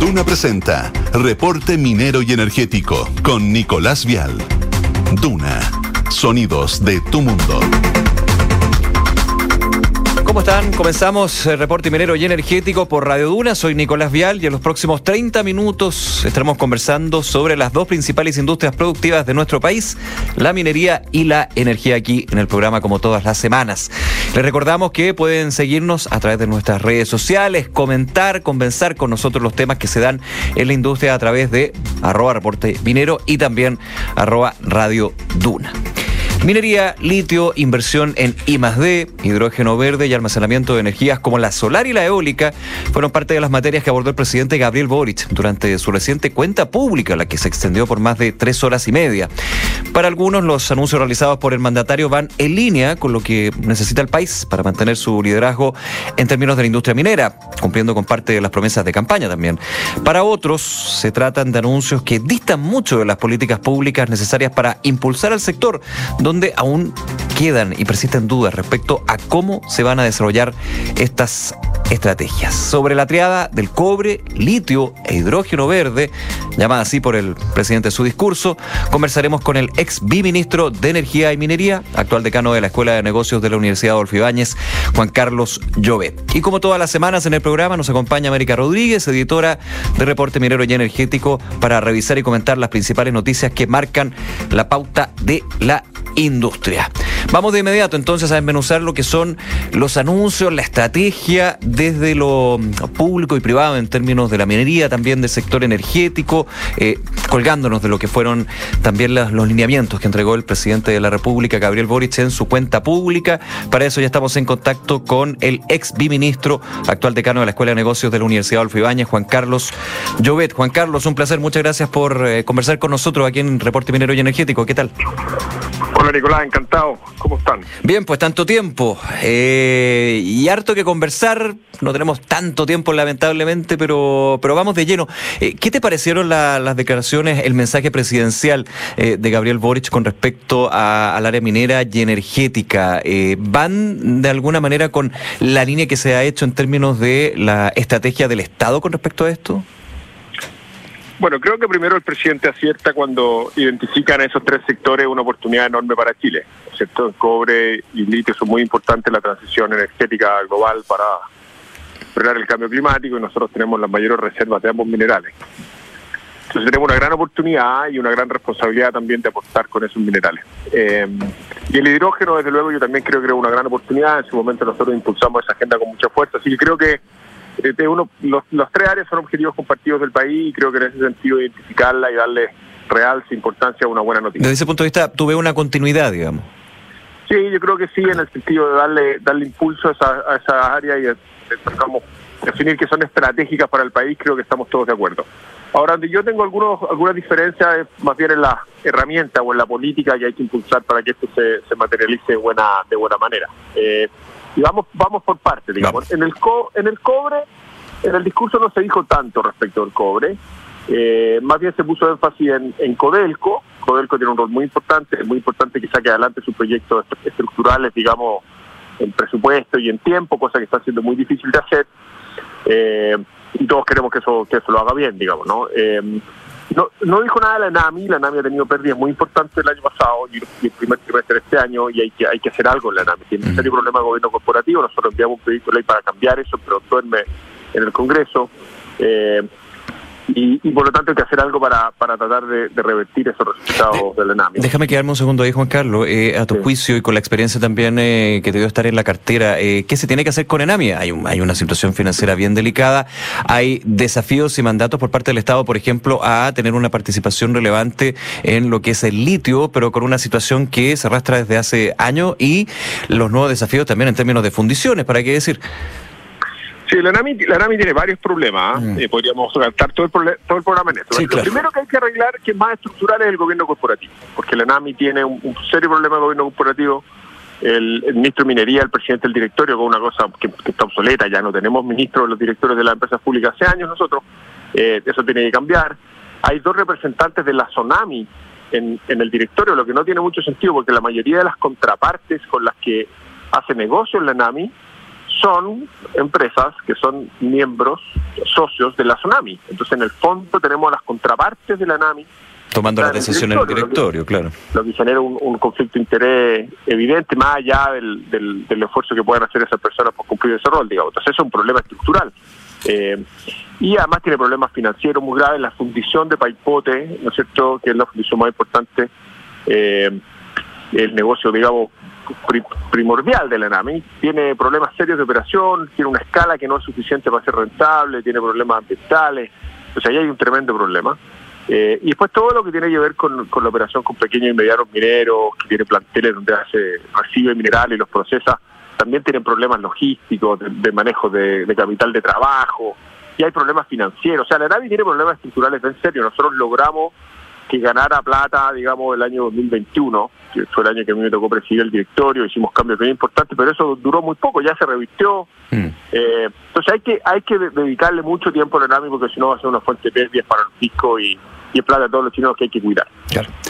Duna presenta Reporte Minero y Energético con Nicolás Vial. Duna, sonidos de tu mundo. ¿Cómo están? Comenzamos el reporte minero y energético por Radio Duna. Soy Nicolás Vial y en los próximos 30 minutos estaremos conversando sobre las dos principales industrias productivas de nuestro país, la minería y la energía aquí en el programa como todas las semanas. Les recordamos que pueden seguirnos a través de nuestras redes sociales, comentar, conversar con nosotros los temas que se dan en la industria a través de arroba reporte minero y también arroba Radio Duna. Minería, litio, inversión en I+D, hidrógeno verde y almacenamiento de energías como la solar y la eólica fueron parte de las materias que abordó el presidente Gabriel Boric durante su reciente cuenta pública, la que se extendió por más de tres horas y media. Para algunos, los anuncios realizados por el mandatario van en línea con lo que necesita el país para mantener su liderazgo en términos de la industria minera, cumpliendo con parte de las promesas de campaña también. Para otros, se tratan de anuncios que distan mucho de las políticas públicas necesarias para impulsar al sector, donde aún quedan y persisten dudas respecto a cómo se van a desarrollar estas estrategias. Sobre la triada del cobre, litio e hidrógeno verde, llamada así por el presidente en su discurso, conversaremos con el ex biministro de Energía y Minería, actual decano de la Escuela de Negocios de la Universidad Adolfo Ibáñez, Juan Carlos Llobet. Y como todas las semanas en el programa nos acompaña América Rodríguez, editora de Reporte Minero y Energético, para revisar y comentar las principales noticias que marcan la pauta de la industria. Vamos de inmediato entonces a desmenuzar lo que son los anuncios, la estrategia desde lo público y privado en términos de la minería, también del sector energético, eh, colgándonos de lo que fueron también los, los lineamientos que entregó el presidente de la República, Gabriel Boric, en su cuenta pública. Para eso ya estamos en contacto con el ex biministro, actual decano de la Escuela de Negocios de la Universidad Adolfo Ibáñez, Juan Carlos Llobet. Juan Carlos, un placer, muchas gracias por eh, conversar con nosotros aquí en Reporte Minero y Energético. ¿Qué tal? Hola Nicolás, encantado. ¿Cómo están? Bien, pues tanto tiempo. Eh, y harto que conversar. No tenemos tanto tiempo, lamentablemente, pero, pero vamos de lleno. Eh, ¿Qué te parecieron la- las declaraciones, el mensaje presidencial de Gabriel Boric con respecto a- al área minera y energética? Eh, ¿Van de alguna manera con la línea que se ha hecho en términos de la estrategia del Estado con respecto a esto? Bueno, creo que primero el presidente acierta cuando identifican esos tres sectores una oportunidad enorme para Chile. ¿cierto? El cobre y litio son muy importantes en la transición energética global para frenar el cambio climático y nosotros tenemos las mayores reservas de ambos minerales. Entonces tenemos una gran oportunidad y una gran responsabilidad también de aportar con esos minerales. Eh, y el hidrógeno, desde luego, yo también creo que es una gran oportunidad. En su momento nosotros impulsamos esa agenda con mucha fuerza. Así que creo que eh, uno, los, los tres áreas son objetivos compartidos del país y creo que en ese sentido identificarla y darle realce importancia a una buena noticia. Desde ese punto de vista, tuve una continuidad, digamos. Sí, yo creo que sí, en el sentido de darle darle impulso a esa, a esa área y digamos, definir que son estratégicas para el país, creo que estamos todos de acuerdo. Ahora, donde yo tengo algunos algunas diferencias es más bien en la herramienta o en la política que hay que impulsar para que esto se, se materialice de buena, de buena manera. Eh, y vamos, vamos por partes, digamos. Vamos. En el, co en el cobre, en el discurso no se dijo tanto respecto al cobre, eh, más bien se puso énfasis en, en Codelco. Codelco tiene un rol muy importante, es muy importante que saque adelante sus proyectos est- estructurales, digamos, en presupuesto y en tiempo, cosa que está siendo muy difícil de hacer. Eh, y todos queremos que eso, que eso lo haga bien, digamos, ¿no? Eh, no, no dijo nada de la NAMI, la NAMI ha tenido pérdidas muy importantes el año pasado y el primer trimestre de este año y hay que hay que hacer algo en la NAMI. Tiene un serio problema de gobierno corporativo, nosotros enviamos un proyecto de ley para cambiar eso, pero duerme en el Congreso. Eh, y, y por lo tanto hay que hacer algo para, para tratar de, de revertir esos resultados de la NAMI. Déjame quedarme un segundo ahí, Juan Carlos. Eh, a tu Sí. juicio y con la experiencia también eh, que te dio estar en la cartera, eh, ¿qué se tiene que hacer con Enami? Hay, un- hay una situación financiera bien delicada, hay desafíos y mandatos por parte del Estado, por ejemplo, a tener una participación relevante en lo que es el litio, pero con una situación que se arrastra desde hace años y los nuevos desafíos también en términos de fundiciones, ¿para qué decir? Sí, la NAMI, la NAMI tiene varios problemas. ¿ah? Mm. Eh, podríamos gastar todo el, todo el programa en esto. Sí, Lo claro. primero que hay que arreglar, que es más estructural, es el gobierno corporativo. Porque la NAMI tiene un, un serio problema de gobierno corporativo. El, el ministro de Minería, el presidente del directorio, con una cosa que, que está obsoleta, ya no tenemos ministros de los directores de las empresas públicas hace años nosotros. Eh, eso tiene que cambiar. Hay dos representantes de la Tsunami en, en el directorio, lo que no tiene mucho sentido, porque la mayoría de las contrapartes con las que hace negocio en la NAMI son empresas que son miembros, socios de la Tsunami. Entonces, en el fondo tenemos las contrapartes de la NAMI. Tomando las decisiones del directorio, claro. Lo que genera un, conflicto de interés evidente, más allá del, del, esfuerzo que puedan hacer esas personas por cumplir ese rol, digamos. Entonces, es un problema estructural. Eh, y además tiene problemas financieros muy graves. La fundición de Paipote, ¿no es cierto?, que es la fundición más importante, eh, el negocio, digamos, primordial de la NAMI, tiene problemas serios de operación, tiene una escala que no es suficiente para ser rentable, tiene problemas ambientales, o sea, ahí hay un tremendo problema. Eh, y después todo lo que tiene que ver con, la operación con pequeños y medianos mineros, que tiene planteles donde hace, recibe minerales y los procesa, también tienen problemas logísticos, de, manejo de, capital de trabajo, y hay problemas financieros. O sea, la NAMI tiene problemas estructurales en serio. Nosotros logramos que ganara plata, digamos, el año 2021, que fue el año que a mí me tocó presidir el directorio, hicimos cambios muy importantes, pero eso duró muy poco, ya se revistió. Mm. Eh, entonces hay que hay que dedicarle mucho tiempo al NAMI porque si no va a ser una fuente de pérdidas para el fisco y, y es plata de todos los chinos que hay que cuidar.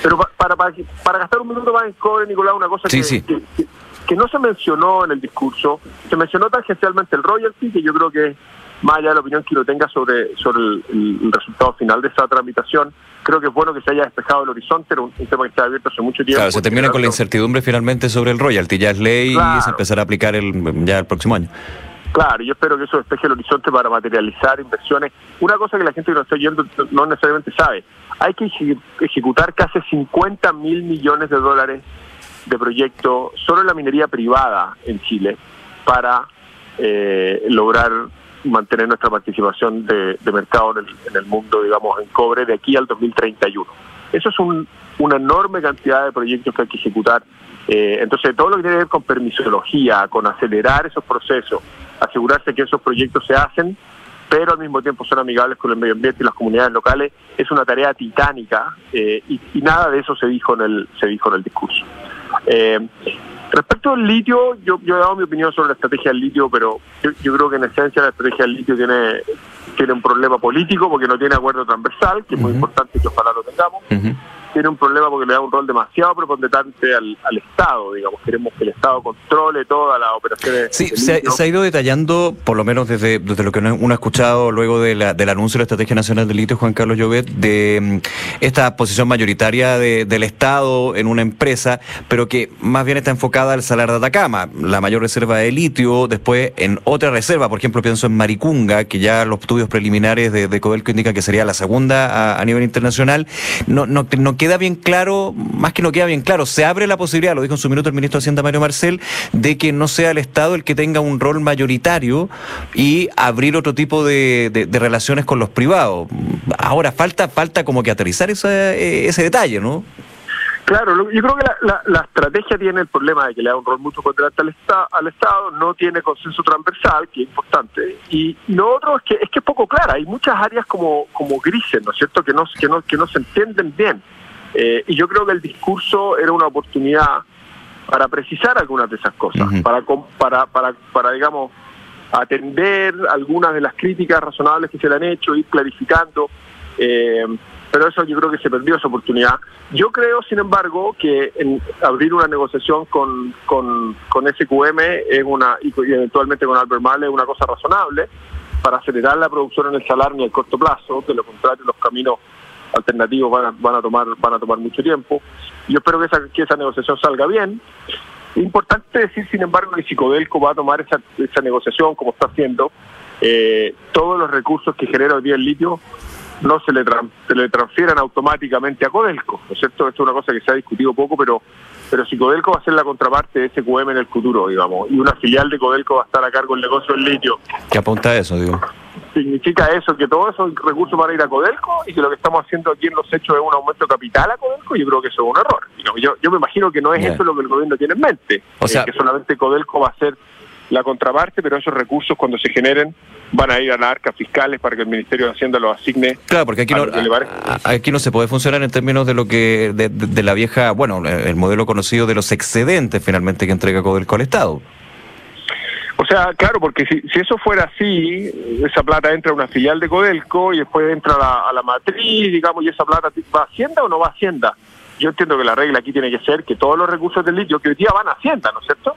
Pero para, para, para, gastar un minuto más en cobre, Nicolás, una cosa que, Que, no se mencionó en el discurso, se mencionó tangencialmente el royalty, que yo creo que más allá de la opinión que lo tenga sobre, sobre el, resultado final de esa tramitación, creo que es bueno que se haya despejado el horizonte, era un, tema que está abierto hace mucho tiempo. Claro, se termina con la incertidumbre finalmente sobre el royalty, ya es ley y se empezará a aplicar el, ya el próximo año. Claro, yo espero que eso despeje el horizonte para materializar inversiones. Una cosa que la gente que nos está oyendo no necesariamente sabe, hay que ejecutar casi 50 mil millones de dólares de proyecto solo en la minería privada en Chile para eh, lograr mantener nuestra participación de, mercado en el, mundo, digamos, en cobre de aquí al 2031. Eso es una enorme cantidad de proyectos que hay que ejecutar. Eh, entonces, todo lo que tiene que ver con permisología, con acelerar esos procesos, asegurarse que esos proyectos se hacen, pero al mismo tiempo son amigables con el medio ambiente y las comunidades locales, es una tarea titánica eh, y, nada de eso se dijo en el, se dijo en el discurso. Eh, Respecto al litio, yo, yo he dado mi opinión sobre la estrategia del litio, pero yo, creo que en esencia la estrategia del litio tiene, tiene un problema político porque no tiene acuerdo transversal, que es muy importante que ojalá lo tengamos tiene un problema porque le da un rol demasiado preponderante al, Estado, digamos, queremos que el Estado controle todas las operaciones. Sí, se, ha ido detallando, por lo menos desde, desde lo que uno ha escuchado luego de la, del anuncio de la Estrategia Nacional del Litio, Juan Carlos Llobet, de mm, esta posición mayoritaria del Estado en una empresa, pero que más bien está enfocada al Salar de Atacama, la mayor reserva de litio, después en otra reserva, por ejemplo, pienso en Maricunga, que ya los estudios preliminares de, de Codelco indican que sería la segunda a, nivel internacional, no, no, no queda bien claro, más que no queda bien claro, se abre la posibilidad, lo dijo en su minuto el ministro de Hacienda Mario Marcel, de que no sea el Estado el que tenga un rol mayoritario y abrir otro tipo de, relaciones con los privados. Ahora falta, falta como que aterrizar ese, ese detalle, ¿no? Claro, yo creo que la, estrategia tiene el problema de que le da un rol mucho controlante al, al Estado, no tiene consenso transversal, que es importante, y lo otro es que es que es poco clara, hay muchas áreas como, como grises, ¿no es cierto?, que no, que no, que no se entienden bien. Eh, y yo creo que el discurso era una oportunidad para precisar algunas de esas cosas, para, para, para, para, digamos, atender algunas de las críticas razonables que se le han hecho, ir clarificando. Eh, pero eso yo creo que se perdió esa oportunidad. Yo creo, sin embargo, que en abrir una negociación con, con, con SQM es una, y, eventualmente con Albert Mal es una cosa razonable para acelerar la producción en el salar ni a corto plazo, de lo contrario los caminos alternativos van a, van a tomar van a tomar mucho tiempo. Yo espero que esa, que esa negociación salga bien. Importante decir, sin embargo, que si Codelco va a tomar esa, esa negociación como está haciendo, eh, todos los recursos que genera hoy día el litio no se le, se le transfieran automáticamente a Codelco, ¿no es cierto? Esto es una cosa que se ha discutido poco, pero pero si Codelco va a ser la contraparte de SQM en el futuro, digamos, y una filial de Codelco va a estar a cargo del negocio del litio. ¿Qué apunta eso, digo? Significa eso, que todos esos recursos van a ir a Codelco y que lo que estamos haciendo aquí en los hechos es un aumento de capital a Codelco, yo creo que eso es un error. Yo, yo me imagino que no es eso lo que el gobierno tiene en mente, o sea, que solamente Codelco va a ser la contraparte, pero esos recursos cuando se generen van a ir a las arcas fiscales para que el Ministerio de Hacienda los asigne. Claro, porque aquí no, aquí no se puede funcionar en términos de lo que de, la vieja, bueno, el modelo conocido de los excedentes finalmente que entrega Codelco al Estado. O sea, claro, porque si, si eso fuera así, esa plata entra a una filial de Codelco y después entra a la, a la matriz, digamos, y esa plata va a Hacienda o no va a Hacienda. Yo entiendo que la regla aquí tiene que ser que todos los recursos del litio que hoy día van a Hacienda, ¿no es cierto?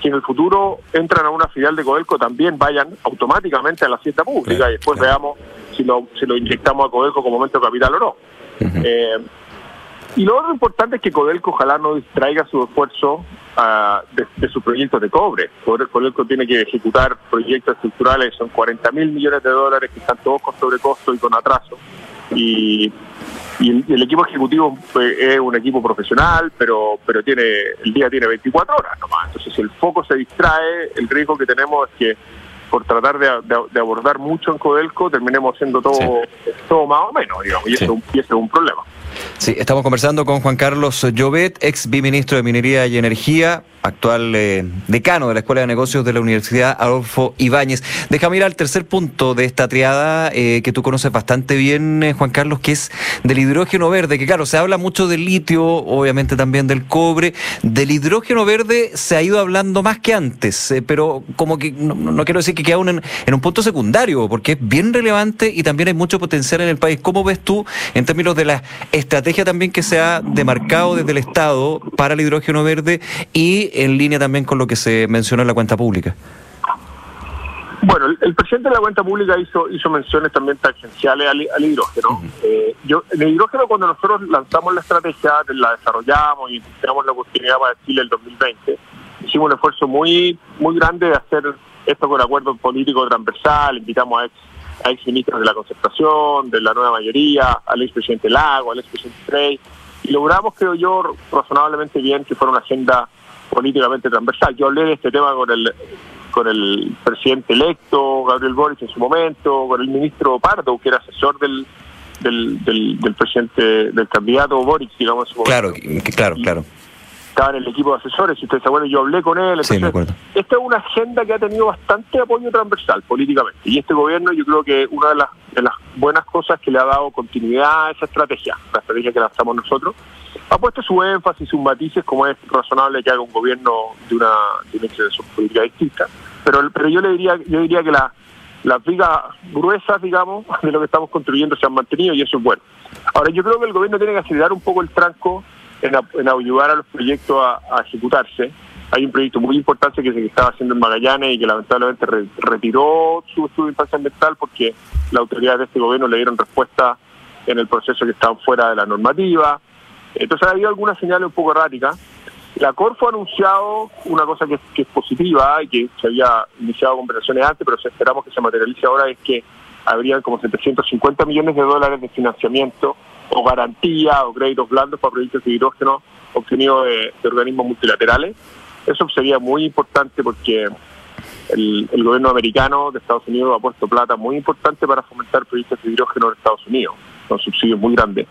que en el futuro entran a una filial de Codelco también vayan automáticamente a la hacienda pública y después veamos si lo, si lo inyectamos a Codelco como momento capital o no. eh, y lo otro importante es que Codelco ojalá no distraiga su esfuerzo uh, de, de sus proyectos de cobre. Codelco tiene que ejecutar proyectos estructurales, son 40 mil millones de dólares que están todos con sobrecosto y con atraso. Y, y el, equipo ejecutivo es un equipo profesional, pero pero tiene el día tiene 24 horas nomás. Entonces, si el foco se distrae, el riesgo que tenemos es que por tratar de, de, de abordar mucho en Codelco terminemos haciendo todo, sí. todo más o menos, digamos, y, sí. eso, y eso es un problema. Sí, estamos conversando con Juan Carlos Llobet, ex biministro de Minería y Energía, actual eh, decano de la Escuela de Negocios de la Universidad Adolfo Ibáñez. Déjame ir al tercer punto de esta triada eh, que tú conoces bastante bien, eh, Juan Carlos, que es del hidrógeno verde, que claro, se habla mucho del litio, obviamente también del cobre. Del hidrógeno verde se ha ido hablando más que antes, pero como que no, quiero decir que queda un, en, un punto secundario, porque es bien relevante y también hay mucho potencial en el país. ¿Cómo ves tú en términos de la estrategia también que se ha demarcado desde el Estado para el hidrógeno verde y en línea también con lo que se mencionó en la cuenta pública. Bueno, el, el presidente de la cuenta pública hizo hizo menciones también tangenciales al, al hidrógeno. Uh -huh. eh, yo, en el hidrógeno, cuando nosotros lanzamos la estrategia, la desarrollamos y tenemos la oportunidad para Chile el 2020, hicimos un esfuerzo muy muy grande de hacer esto con acuerdo político transversal, invitamos a ex, a ex ministros de la concertación, de la nueva mayoría, al expresidente Lago, al expresidente Frey, y logramos, creo yo, razonablemente bien que fuera una agenda políticamente transversal. Yo hablé de este tema con el con el presidente electo, Gabriel Boric en su momento, con el ministro Pardo, que era asesor del del, del, del presidente, del candidato Boric, digamos. Claro, claro, claro. Estaba en el equipo de asesores, si se yo hablé con él. Entonces, sí, me acuerdo. Esta es una agenda que ha tenido bastante apoyo transversal políticamente. Y este gobierno, yo creo que una de las, de las buenas cosas que le ha dado continuidad a esa estrategia, la estrategia que lanzamos nosotros, ha puesto su énfasis, sus matices, como es razonable que haga un gobierno de una, de una política distinta. Pero, pero yo le diría, yo diría que la, las vigas gruesas, digamos, de lo que estamos construyendo se han mantenido y eso es bueno. Ahora, yo creo que el gobierno tiene que acelerar un poco el tranco en, en ayudar a los proyectos a, ejecutarse. Hay un proyecto muy importante que se estaba haciendo en Magallanes y que lamentablemente re, retiró su estudio de impacto ambiental porque las autoridades de este gobierno le dieron respuesta en el proceso que estaban fuera de la normativa. Entonces ha habido algunas señales un poco erráticas. La Corfo ha anunciado una cosa que, es positiva y que se había iniciado conversaciones antes, pero esperamos que se materialice ahora, es que habrían como 750 millones de dólares de financiamiento o garantía o créditos blandos para proyectos de hidrógeno obtenidos de, de organismos multilaterales. Eso sería muy importante porque el, el, gobierno americano de Estados Unidos ha puesto plata muy importante para fomentar proyectos de hidrógeno en Estados Unidos, con subsidios muy grandes.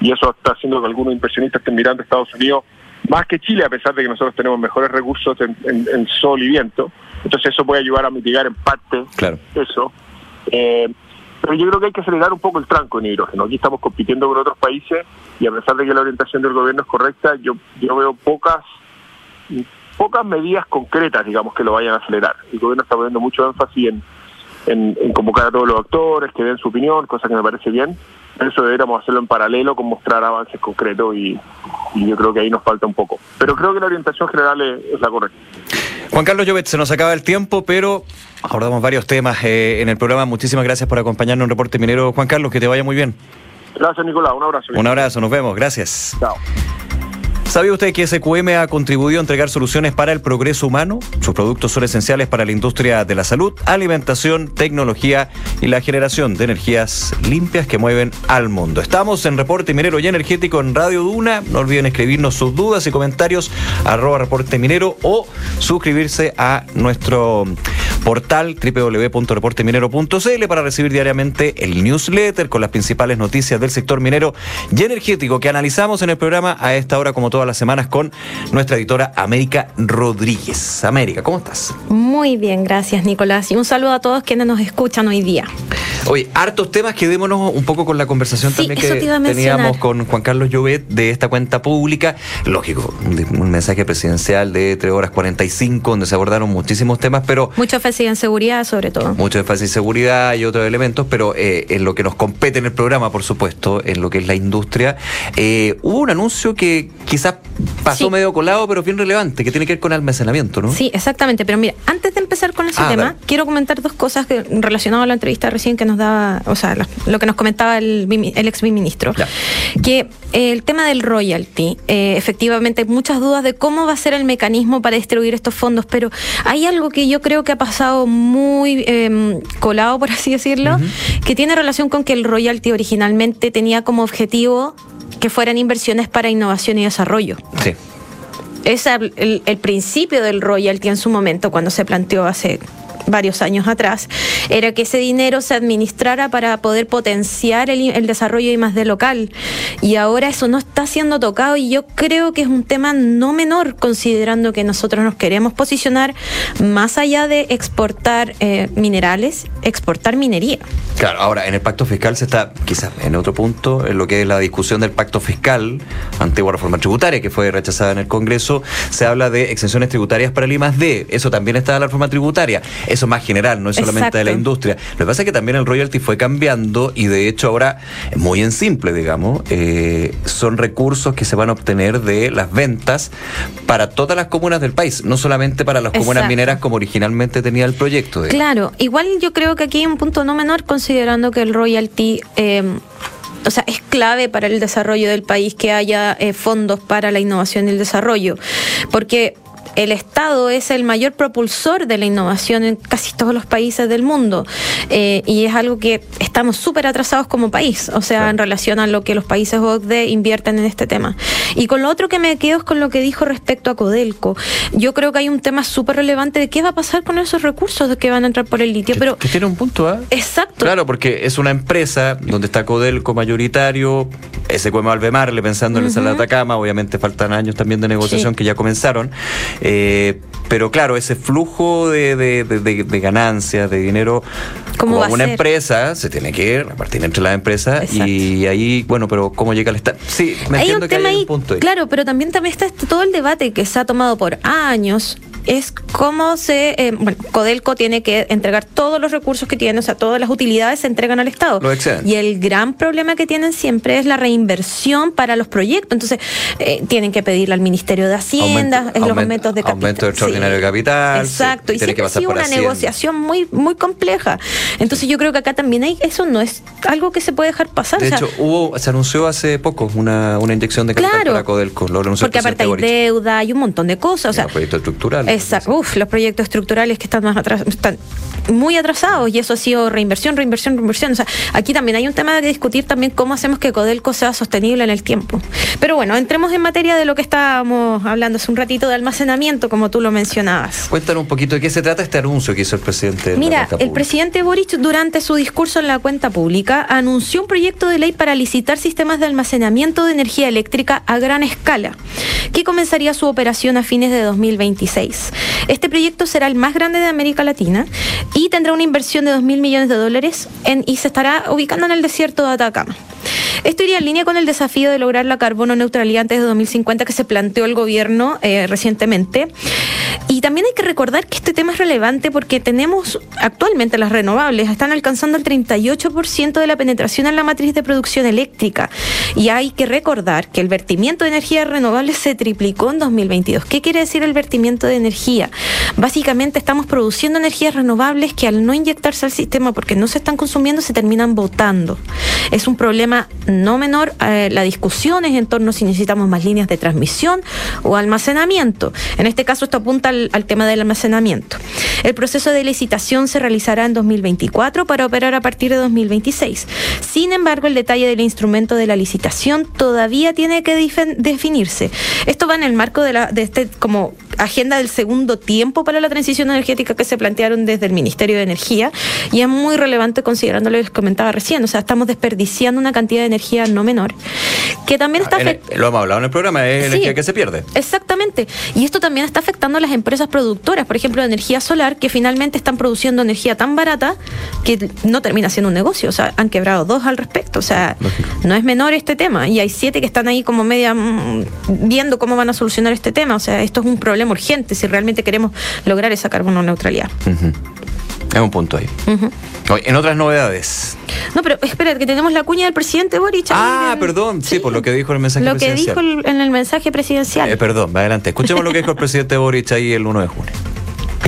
Y eso está haciendo que algunos inversionistas estén mirando a Estados Unidos más que Chile, a pesar de que nosotros tenemos mejores recursos en, en, en sol y viento. Entonces eso puede ayudar a mitigar en parte claro. eso. Eh, pero yo creo que hay que acelerar un poco el tranco en hidrógeno. Aquí estamos compitiendo con otros países y a pesar de que la orientación del gobierno es correcta, yo, yo veo pocas pocas medidas concretas, digamos, que lo vayan a acelerar. El gobierno está poniendo mucho énfasis en, en, convocar a todos los actores, que den su opinión, cosa que me parece bien. Eso deberíamos hacerlo en paralelo con mostrar avances concretos y, y yo creo que ahí nos falta un poco. Pero creo que la orientación general es, es la correcta. Juan Carlos Llobet, se nos acaba el tiempo, pero abordamos varios temas eh, en el programa. Muchísimas gracias por acompañarnos en Reporte Minero. Juan Carlos, que te vaya muy bien. Gracias, Nicolás. Un abrazo. Un abrazo, nos vemos. Gracias. Chao. ¿Sabía usted que SQM ha contribuido a entregar soluciones para el progreso humano? Sus productos son esenciales para la industria de la salud, alimentación, tecnología y la generación de energías limpias que mueven al mundo. Estamos en Reporte Minero y Energético en Radio Duna. No olviden escribirnos sus dudas y comentarios arroba Reporte Minero o suscribirse a nuestro portal www.reporteminero.cl para recibir diariamente el newsletter con las principales noticias del sector minero y energético que analizamos en el programa a esta hora como todas las semanas con nuestra editora América Rodríguez. América, ¿cómo estás? Muy bien, gracias Nicolás y un saludo a todos quienes nos escuchan hoy día. Oye, hartos temas, quedémonos un poco con la conversación sí, también que teníamos con Juan Carlos Llobet de esta cuenta pública. Lógico, un mensaje presidencial de 3 horas 45 donde se abordaron muchísimos temas, pero... énfasis en seguridad sobre todo. Mucho énfasis en seguridad y otros elementos, pero eh, en lo que nos compete en el programa, por supuesto, en lo que es la industria, eh, hubo un anuncio que quizás pasó medio colado, pero bien relevante, que tiene que ver con almacenamiento, ¿no? Sí, exactamente. Pero mira, antes de empezar con ese ah, tema, quiero comentar dos cosas que, relacionadas a la entrevista recién que nos daba, o sea, lo que nos comentaba el, el ex ministro. Que el tema del royalty, eh, efectivamente hay muchas dudas de cómo va a ser el mecanismo para distribuir estos fondos, pero hay algo que yo creo que ha pasado muy em, colado, por así decirlo, que tiene relación con que el royalty originalmente tenía como objetivo que fueran inversiones para innovación y desarrollo. Sí. Es el, el, principio del royalty en su momento, cuando se planteó hace varios años atrás, era que ese dinero se administrara para poder potenciar el, desarrollo y de local. Y ahora eso no está siendo tocado y yo creo que es un tema no menor, considerando que nosotros nos queremos posicionar más allá de exportar eh, minerales, exportar minería. Claro, ahora en el pacto fiscal se está, quizás en otro punto, en lo que es la discusión del pacto fiscal, antigua reforma tributaria, que fue rechazada en el Congreso, se habla de exenciones tributarias para el I. Eso también está en la reforma tributaria eso más general, no es solamente de la industria. Lo que pasa es que también el royalty fue cambiando y de hecho ahora, muy en simple, digamos, eh, son recursos que se van a obtener de las ventas para todas las comunas del país, no solamente para las comunas mineras como originalmente tenía el proyecto. Claro, igual yo creo que aquí hay un punto no menor considerando que el royalty... Eh, o sea, es clave para el desarrollo del país que haya eh, fondos para la innovación y el desarrollo, porque el Estado es el mayor propulsor de la innovación en casi todos los países del mundo eh, y es algo que estamos súper atrasados como país, o sea, en relación a lo que los países OCDE invierten en este tema. Y con lo otro que me quedo es con lo que dijo respecto a Codelco. Yo creo que hay un tema súper relevante de qué va a pasar con esos recursos que van a entrar por el litio. pero que tiene un punto, ¿ah? Exacto. Claro, porque es una empresa donde está Codelco mayoritario, ese Cuema Albemarle pensando en el Salada de Atacama, obviamente faltan años también de negociación que ya comenzaron. Eh, pero claro, ese flujo de, de, ganancias, de dinero, como una empresa, se tiene que repartir entre las empresas y ahí, bueno, pero ¿cómo llega al Estado? Sí, me entiendo que hay un punto ahí. Claro, pero también, también está todo el debate que se ha tomado por años es cómo se, eh, bueno, Codelco tiene que entregar todos los recursos que tiene, o sea, todas las utilidades se entregan al Estado. y el gran problema que tienen siempre es la reinversión para los proyectos. Entonces, eh, tienen que pedirle al Ministerio de Hacienda en los aumentos de capital. Aumento extraordinario de capital. Exacto, y tiene que pasar una negociación muy, muy compleja. Entonces, yo creo que acá también hay, eso no es algo que se puede dejar pasar. De hecho, hubo, se anunció hace poco una, una inyección de capital para Codelco. Lo porque aparte hay deuda, hay un montón de cosas. O sea, proyectos estructurales. Exacto. Uf, los proyectos estructurales que están más atrás, están muy atrasados y eso ha sido reinversión, reinversión, reinversión. O sea, aquí también hay un tema de discutir también cómo hacemos que Codelco sea sostenible en el tiempo. Pero bueno, entremos en materia de lo que estábamos hablando hace un ratito de almacenamiento, como tú lo mencionabas. Cuéntanos un poquito de qué se trata este anuncio que hizo el presidente. Mira, el presidente Boric durante su discurso en la cuenta pública anunció un proyecto de ley para licitar sistemas de almacenamiento de energía eléctrica a gran escala, que comenzaría su operación a fines de 2026. Este proyecto será el más grande de América Latina y tendrá una inversión de 2 mil millones de dólares y se estará ubicando en el desierto de Atacama. Esto iría en línea con el desafío de lograr la carbono neutralidad antes de 2050 que se planteó el gobierno eh, recientemente. Y también hay que recordar que este tema es relevante porque tenemos actualmente las renovables, están alcanzando el 38% de la penetración en la matriz de producción eléctrica. Y hay que recordar que el vertimiento de energía renovable se triplicó en 2022. ¿Qué quiere decir el vertimiento de energía? Básicamente estamos produciendo energías renovables que al no inyectarse al sistema porque no se están consumiendo se terminan botando. Es un problema no menor eh, la discusión es en torno a si necesitamos más líneas de transmisión o almacenamiento. En este caso esto apunta al, al tema del almacenamiento. El proceso de licitación se realizará en 2024 para operar a partir de 2026. Sin embargo, el detalle del instrumento de la licitación todavía tiene que definirse. Esto va en el marco de, la, de este como agenda del segundo tiempo para la transición energética que se plantearon desde el Ministerio de Energía y es muy relevante considerando lo que les comentaba recién, o sea, estamos desperdiciando una cantidad de energía no menor, que también está... lo hemos hablado en el programa, es energía que se pierde. Exactamente, y esto también está afectando a las empresas productoras, por ejemplo, de energía solar, que finalmente están produciendo energía tan barata que no termina siendo un negocio, o sea, han quebrado dos al respecto, o sea, no es menor este tema, y hay siete que están ahí como media mm, viendo cómo van a solucionar este tema, o sea, esto es un problema urgente si realmente queremos lograr esa carbono neutralidad. Es un punto ahí. En otras novedades. No, pero espera, que tenemos la cuña del presidente Boric. Ah, perdón, sí, por lo que dijo en el mensaje presidencial. Lo que dijo en el mensaje presidencial. Eh, perdón, adelante. Escuchemos lo que dijo el presidente Boric ahí el 1 de junio.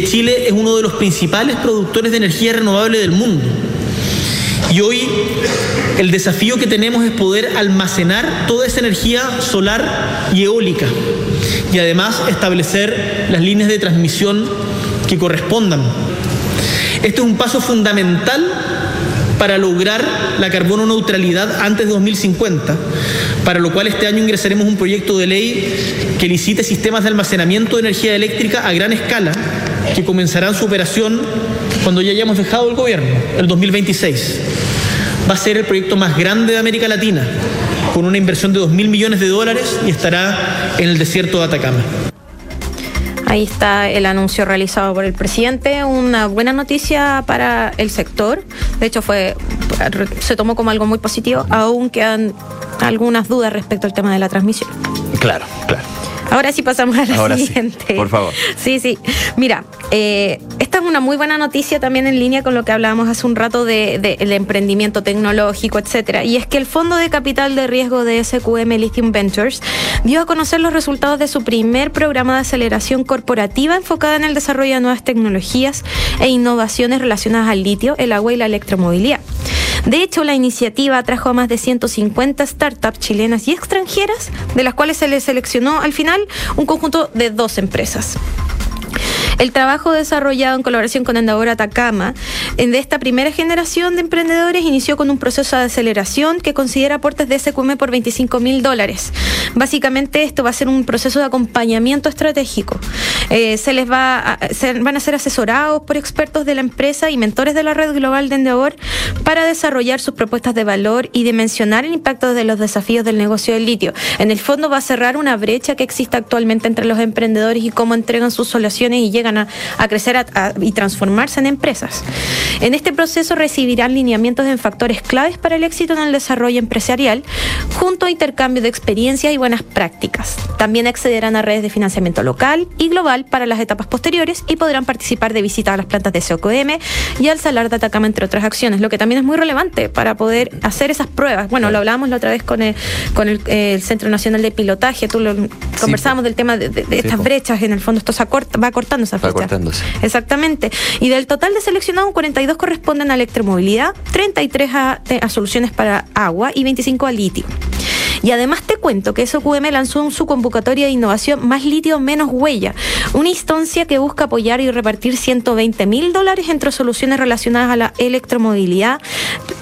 Chile es uno de los principales productores de energía renovable del mundo. Y hoy el desafío que tenemos es poder almacenar toda esa energía solar y eólica y además establecer las líneas de transmisión que correspondan. Este es un paso fundamental para lograr la carbono neutralidad antes de 2050, para lo cual este año ingresaremos un proyecto de ley que licite sistemas de almacenamiento de energía eléctrica a gran escala, que comenzarán su operación cuando ya hayamos dejado el gobierno, el 2026. Va a ser el proyecto más grande de América Latina, con una inversión de 2 mil millones de dólares y estará en el desierto de Atacama. Ahí está el anuncio realizado por el presidente, una buena noticia para el sector. De hecho, fue se tomó como algo muy positivo, aún quedan algunas dudas respecto al tema de la transmisión. Claro, claro. Ahora sí pasamos a la siguiente. por favor. Sí, sí. Mira, eh, esta es una muy buena noticia también en línea con lo que hablábamos hace un rato del de, emprendimiento tecnológico, etcétera. Y es que el Fondo de Capital de Riesgo de SQM Lithium Ventures dio a conocer los resultados de su primer programa de aceleración corporativa enfocada en el desarrollo de nuevas tecnologías e innovaciones relacionadas al litio, el agua y la electromovilidad. De hecho, la iniciativa atrajo a más de 150 startups chilenas y extranjeras, de las cuales se les seleccionó al final un conjunto de dos empresas. El trabajo desarrollado en colaboración con Endavor Atacama de esta primera generación de emprendedores inició con un proceso de aceleración que considera aportes de SQM por 25 mil dólares. Básicamente esto va a ser un proceso de acompañamiento estratégico. Eh, se les va a, van a ser asesorados por expertos de la empresa y mentores de la red global de Endeavor para desarrollar sus propuestas de valor y dimensionar el impacto de los desafíos del negocio del litio. En el fondo va a cerrar una brecha que existe actualmente entre los emprendedores y cómo entregan sus soluciones y llegan a, crecer y transformarse en empresas. En este proceso recibirán lineamientos en factores claves para el éxito en el desarrollo empresarial, junto a intercambio de experiencias y buenas prácticas. También accederán a redes de financiamiento local y global para las etapas posteriores y podrán participar de visitas a las plantas de SOCOM y al Salar de Atacama, entre otras acciones, lo que también es muy relevante para poder hacer esas pruebas. Bueno, lo hablábamos la otra vez con el, con el, Centro Nacional de Pilotaje, tú lo conversábamos del tema de, estas brechas, en el fondo esto se va cortando Exactamente. Y del total de seleccionados, 42 corresponden a electromovilidad, 33 a, a soluciones para agua y 25 a litio. Y además te cuento que SQM lanzó su convocatoria de innovación Más litio, menos huella, una instancia que busca apoyar y repartir 120 mil dólares entre soluciones relacionadas a la electromovilidad,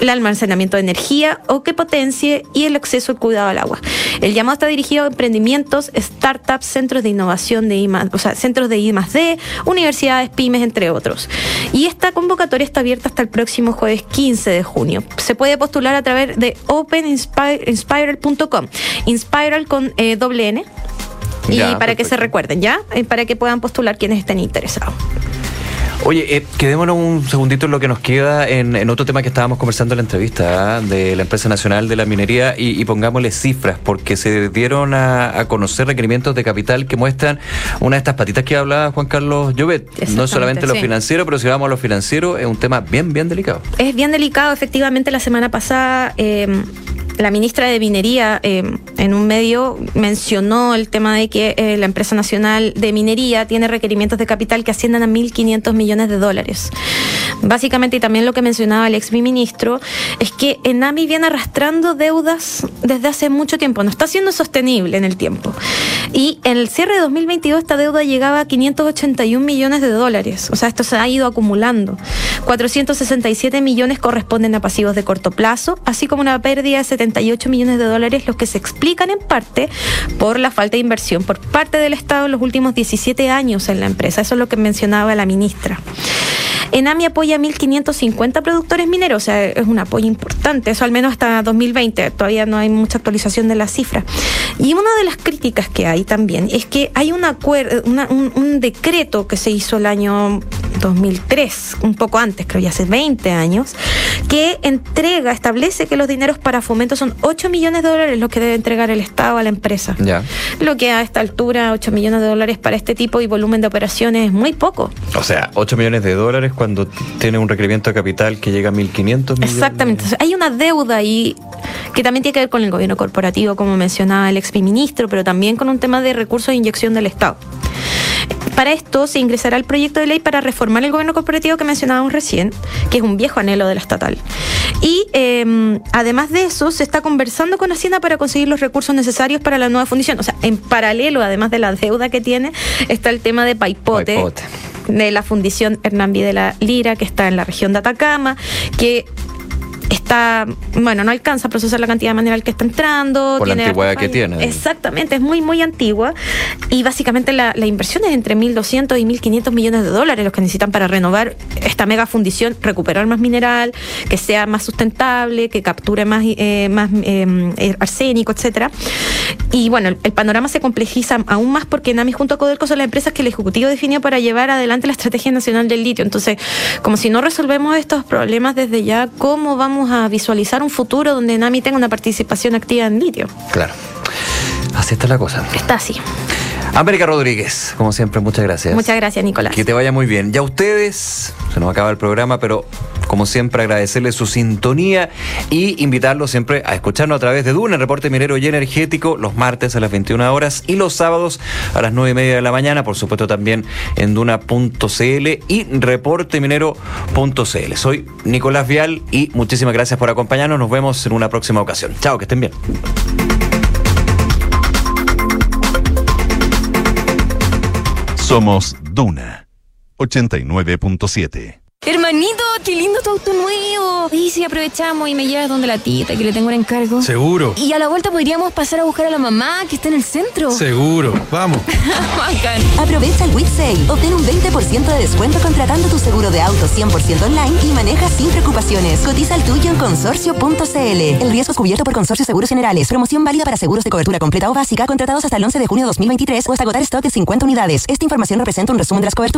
el almacenamiento de energía o que potencie y el acceso al cuidado al agua. El llamado está dirigido a emprendimientos, startups, centros de innovación de I o sea, centros de I D, universidades, pymes, entre otros. Y esta convocatoria está abierta hasta el próximo jueves 15 de junio. Se puede postular a través de openinspiral.com Inspiral con eh, doble N. Y para que se recuerden, ¿ya? Para que puedan postular quienes estén interesados. Oye, eh, quedémonos un segundito en lo que nos queda en, otro tema que estábamos conversando en la entrevista ¿ah? de la Empresa Nacional de la Minería y, pongámosle cifras, porque se dieron a, conocer requerimientos de capital que muestran una de estas patitas que hablaba Juan Carlos Llobet. No solamente lo financiero, pero si vamos a lo financiero, es un tema bien, bien delicado. Es bien delicado, efectivamente, la semana pasada. Eh, la ministra de Minería eh, en un medio mencionó el tema de que eh, la empresa nacional de minería tiene requerimientos de capital que ascienden a 1.500 millones de dólares. Básicamente, y también lo que mencionaba el ex ministro, es que Enami viene arrastrando deudas desde hace mucho tiempo, no está siendo sostenible en el tiempo. Y en el cierre de 2022 esta deuda llegaba a 581 millones de dólares, o sea, esto se ha ido acumulando. 467 millones corresponden a pasivos de corto plazo, así como una pérdida de 78 millones de dólares, los que se explican en parte por la falta de inversión por parte del Estado en los últimos 17 años en la empresa. Eso es lo que mencionaba la ministra. Enami apoya a 1.550 productores mineros, o sea, es un apoyo importante, eso al menos hasta 2020, todavía no hay mucha actualización de la cifra. Y una de las críticas que hay también es que hay un, un, un decreto que se hizo el año 2003, un poco antes, creo ya hace 20 años, que entrega, establece que los dineros para fomento son 8 millones de dólares los que debe entregar el Estado a la empresa. Ya. Lo que a esta altura, 8 millones de dólares para este tipo y volumen de operaciones es muy poco. O sea, 8 millones de dólares cuando tiene un requerimiento de capital que llega a 1.500 millones. Exactamente. Entonces, hay una deuda ahí que también tiene que ver con el gobierno corporativo, como mencionaba el ex ministro, pero también con un tema de recursos de inyección del Estado. Para esto se ingresará el proyecto de ley para reformar el gobierno corporativo que mencionábamos recién, que es un viejo anhelo de la estatal. Y eh, además de eso, se está conversando con Hacienda para conseguir los recursos necesarios para la nueva fundición. O sea, en paralelo, además de la deuda que tiene, está el tema de Paipote. Paipote. de la fundición Hernán Videla Lira, que está en la región de Atacama, que está, bueno, no alcanza a procesar la cantidad de mineral que está entrando. Por la antigüedad que tiene. Exactamente, es muy, muy antigua. Y básicamente la, la inversión es entre 1.200 y 1.500 millones de dólares los que necesitan para renovar esta mega fundición, recuperar más mineral, que sea más sustentable, que capture más, eh, más eh, arsénico, etcétera. Y bueno, el, el panorama se complejiza aún más porque NAMI junto a Codelco son las empresas que el Ejecutivo definió para llevar adelante la Estrategia Nacional del Litio. Entonces, como si no resolvemos estos problemas desde ya, ¿cómo vamos a visualizar un futuro donde NAMI tenga una participación activa en litio? Claro. Así está la cosa. Está así. América Rodríguez, como siempre, muchas gracias. Muchas gracias, Nicolás. Que te vaya muy bien. Ya ustedes, se nos acaba el programa, pero como siempre agradecerles su sintonía y invitarlos siempre a escucharnos a través de Duna, reporte minero y energético, los martes a las 21 horas y los sábados a las 9 y media de la mañana, por supuesto también en duna.cl y reporteminero.cl. Soy Nicolás Vial y muchísimas gracias por acompañarnos. Nos vemos en una próxima ocasión. Chao, que estén bien. Somos Duna 89.7. Hermanito, qué lindo tu auto nuevo. Y si aprovechamos y me llevas donde la tita, que le tengo un encargo. Seguro, Y a la vuelta podríamos pasar a buscar a la mamá que está en el centro. seguro. Vamos. Bacán. Aprovecha el Week Sale. Obtén un 20% de descuento contratando tu seguro de auto 100% online y maneja sin preocupaciones. Cotiza el tuyo en consorcio.cl. El riesgo es cubierto por Consorcio Seguros Generales. Promoción válida para seguros de cobertura completa o básica contratados hasta el 11 de junio de 2023 o hasta agotar stock de 50 unidades. Esta información representa un resumen de las coberturas.